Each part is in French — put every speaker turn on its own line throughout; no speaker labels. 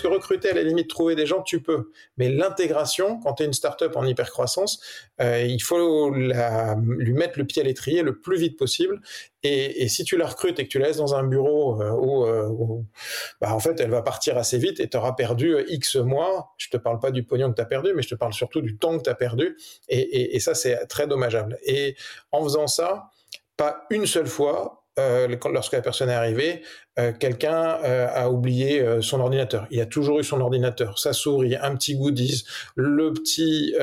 Parce que recruter, à la limite, trouver des gens, tu peux. Mais l'intégration, quand tu es une startup en hypercroissance, euh, il faut lui mettre le pied à l'étrier le plus vite possible. Et, si tu la recrutes et que tu la laisses dans un bureau euh, où, euh, où, bah, en fait, elle va partir assez vite et tu auras perdu euh, X mois, je te parle pas du pognon que tu as perdu, mais je te parle surtout du temps que tu as perdu. Et- et ça, c'est très dommageable. Et en faisant ça, pas une seule fois, euh, lorsque la personne est arrivée, euh, quelqu'un euh, a oublié son ordinateur. Il a toujours eu son ordinateur, sa souris, un petit goodies, le petit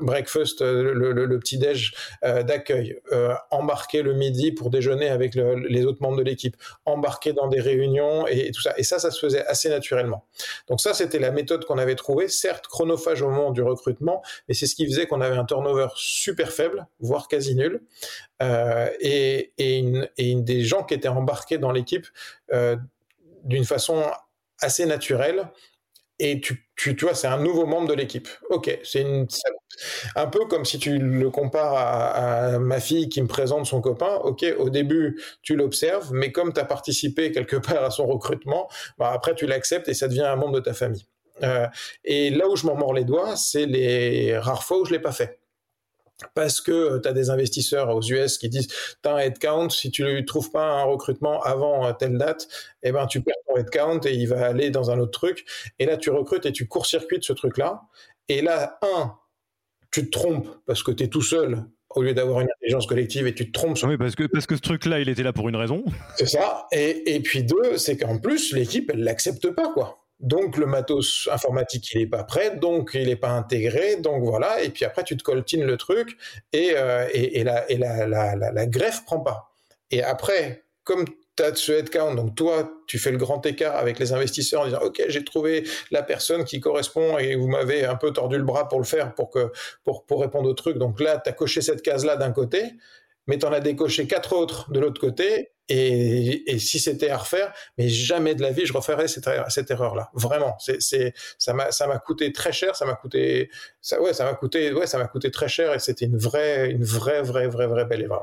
breakfast, le, petit déj d'accueil, embarqué le midi pour déjeuner avec le- les autres membres de l'équipe, embarqué dans des réunions et, tout ça. Et ça, ça se faisait assez naturellement. Donc ça, c'était la méthode qu'on avait trouvée, certes chronophage au moment du recrutement, mais c'est ce qui faisait qu'on avait un turnover super faible, voire quasi nul. Et une des gens qui étaient embarqués dans l'équipe euh, d'une façon assez naturelle. Et tu, vois, c'est un nouveau membre de l'équipe. Ok, c'est un peu comme si tu le compares à, à ma fille qui me présente son copain. Ok, au début, tu l'observes, mais comme tu as participé quelque part à son recrutement, bah après, tu l'acceptes et ça devient un membre de ta famille. Euh, et là où je m'en mords les doigts, c'est les rares fois où je l'ai pas fait parce que tu as des investisseurs aux US qui disent tu as un headcount, si tu ne trouves pas un recrutement avant euh, telle date, eh ben, tu perds ton headcount et il va aller dans un autre truc. Et là, tu recrutes et tu court-circuites ce truc-là. Et là, un, tu te trompes parce que tu es tout seul au lieu d'avoir une intelligence collective et tu te trompes sur
Oui, parce que, parce que ce truc-là, il était là pour une raison.
c'est ça. Et, et puis deux, c'est qu'en plus, l'équipe, elle l'accepte pas, quoi. Donc le matos informatique, il est pas prêt, donc il est pas intégré, donc voilà. Et puis après, tu te coltines le truc et, euh, et, et la, et la, la, la, la greffe prend pas. Et après, comme tu as ce headcount, donc toi, tu fais le grand écart avec les investisseurs en disant Ok, j'ai trouvé la personne qui correspond et vous m'avez un peu tordu le bras pour le faire, pour, que, pour, pour répondre au truc. Donc là, tu as coché cette case-là d'un côté, mais tu en as décoché quatre autres de l'autre côté. Et, et si c'était à refaire, mais jamais de la vie je referais cette, cette erreur-là. Vraiment, c'est, ça m'a, ça m'a coûté très cher. Ça m'a coûté, ça, ouais, ça m'a coûté, ouais, ça m'a coûté très cher. Et c'était une vraie, une vraie, vraie, vraie, vraie belle erreur.